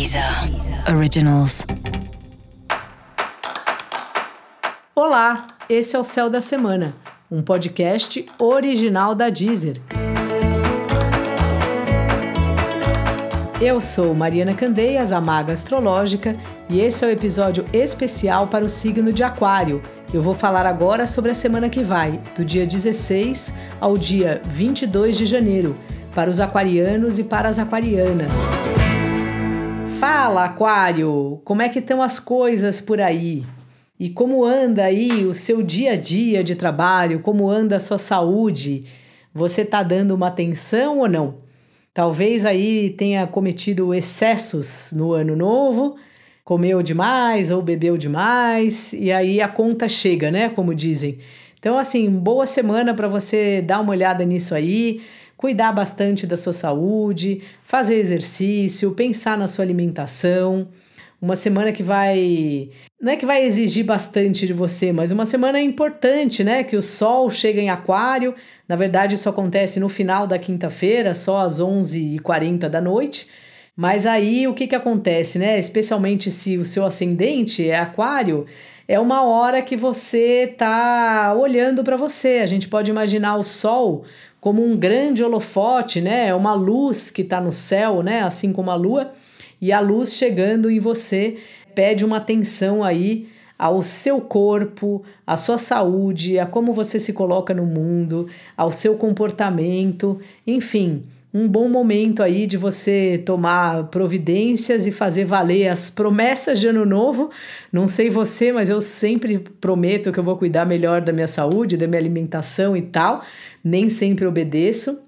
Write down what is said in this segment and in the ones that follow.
Deezer Originals. Olá, esse é o Céu da Semana, um podcast original da Deezer. Eu sou Mariana Candeias, a Maga Astrológica, e esse é o episódio especial para o signo de Aquário. Eu vou falar agora sobre a semana que vai, do dia 16 ao dia 22 de janeiro, para os aquarianos e para as aquarianas. Fala, Aquário! Como é que estão as coisas por aí? E como anda aí o seu dia a dia de trabalho? Como anda a sua saúde? Você está dando uma atenção ou não? Talvez aí tenha cometido excessos no ano novo, comeu demais ou bebeu demais, e aí a conta chega, né? Como dizem. Então, assim, boa semana para você dar uma olhada nisso aí cuidar bastante da sua saúde, fazer exercício, pensar na sua alimentação. Uma semana que vai. Não é que vai exigir bastante de você, mas uma semana importante, né? Que o Sol chega em Aquário. Na verdade, isso acontece no final da quinta-feira, só às 11h40 da noite. Mas aí o que, que acontece, né? Especialmente se o seu ascendente é Aquário, é uma hora que você tá olhando para você. A gente pode imaginar o Sol como um grande holofote, né? É uma luz que está no céu, né? Assim como a lua, e a luz chegando em você pede uma atenção aí ao seu corpo, à sua saúde, a como você se coloca no mundo, ao seu comportamento, enfim um bom momento aí de você tomar providências e fazer valer as promessas de ano novo. Não sei você, mas eu sempre prometo que eu vou cuidar melhor da minha saúde, da minha alimentação e tal. Nem sempre obedeço,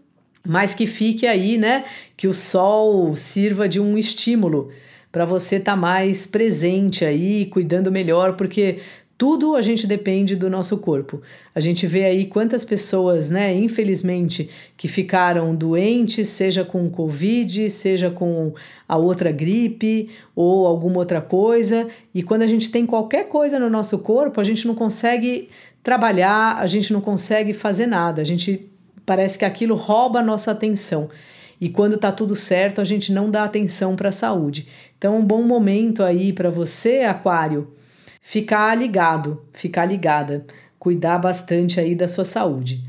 mas que fique aí, né? Que o sol sirva de um estímulo para você estar tá mais presente aí, cuidando melhor, porque tudo a gente depende do nosso corpo. A gente vê aí quantas pessoas, né, infelizmente, que ficaram doentes, seja com Covid, seja com a outra gripe ou alguma outra coisa, e quando a gente tem qualquer coisa no nosso corpo, a gente não consegue trabalhar, a gente não consegue fazer nada. A gente parece que aquilo rouba a nossa atenção. E quando tá tudo certo, a gente não dá atenção para a saúde. Então, um bom momento aí para você, Aquário, ficar ligado, ficar ligada, cuidar bastante aí da sua saúde.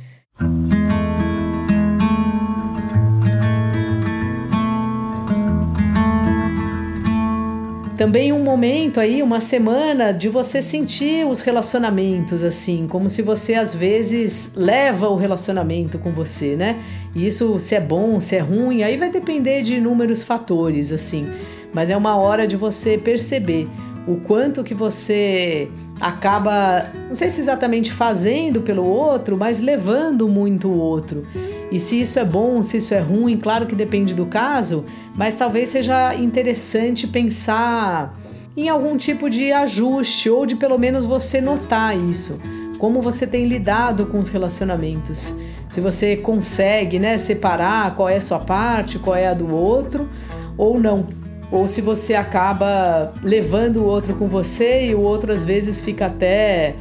Também um momento aí, uma semana de você sentir os relacionamentos assim, como se você às vezes leva o relacionamento com você, né? E isso se é bom, se é ruim, aí vai depender de inúmeros fatores assim. Mas é uma hora de você perceber o quanto que você acaba, não sei se exatamente fazendo pelo outro, mas levando muito o outro. E se isso é bom, se isso é ruim, claro que depende do caso, mas talvez seja interessante pensar em algum tipo de ajuste ou de pelo menos você notar isso. Como você tem lidado com os relacionamentos. Se você consegue, né, separar qual é a sua parte, qual é a do outro ou não ou se você acaba levando o outro com você e o outro às vezes fica até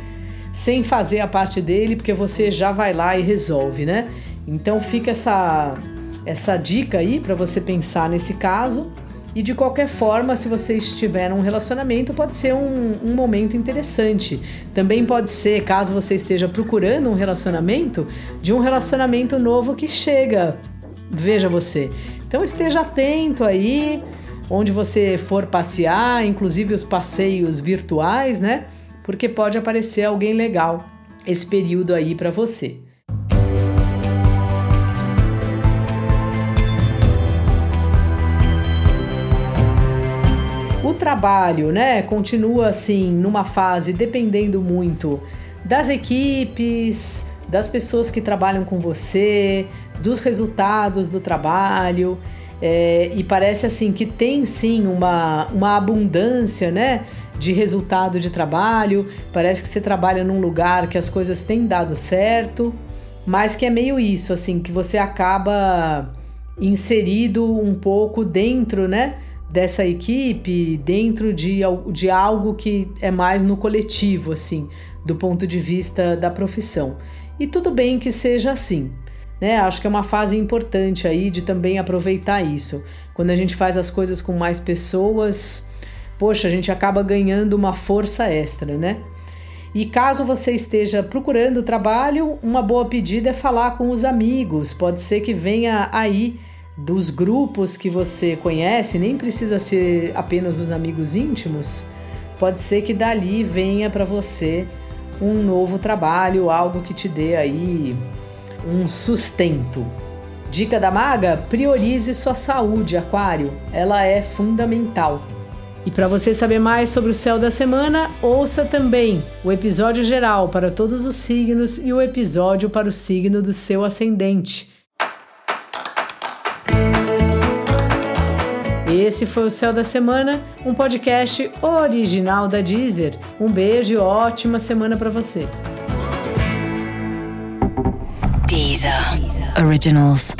sem fazer a parte dele, porque você já vai lá e resolve, né? Então fica essa essa dica aí para você pensar nesse caso. E de qualquer forma, se você estiver num relacionamento, pode ser um, um momento interessante. Também pode ser, caso você esteja procurando um relacionamento, de um relacionamento novo que chega. Veja você. Então esteja atento aí onde você for passear, inclusive os passeios virtuais, né? Porque pode aparecer alguém legal esse período aí para você. O trabalho, né, continua assim numa fase dependendo muito das equipes, das pessoas que trabalham com você, dos resultados do trabalho. É, e parece assim que tem sim uma, uma abundância, né? De resultado de trabalho. Parece que você trabalha num lugar que as coisas têm dado certo, mas que é meio isso, assim, que você acaba inserido um pouco dentro, né? Dessa equipe, dentro de, de algo que é mais no coletivo, assim, do ponto de vista da profissão. E tudo bem que seja assim. Né? Acho que é uma fase importante aí de também aproveitar isso. Quando a gente faz as coisas com mais pessoas, poxa, a gente acaba ganhando uma força extra, né? E caso você esteja procurando trabalho, uma boa pedida é falar com os amigos. Pode ser que venha aí dos grupos que você conhece, nem precisa ser apenas os amigos íntimos. Pode ser que dali venha para você um novo trabalho, algo que te dê aí um sustento. Dica da maga: priorize sua saúde, Aquário. Ela é fundamental. E para você saber mais sobre o céu da semana, ouça também o episódio geral para todos os signos e o episódio para o signo do seu ascendente. Esse foi o Céu da Semana, um podcast original da Deezer. Um beijo e ótima semana para você. Originals.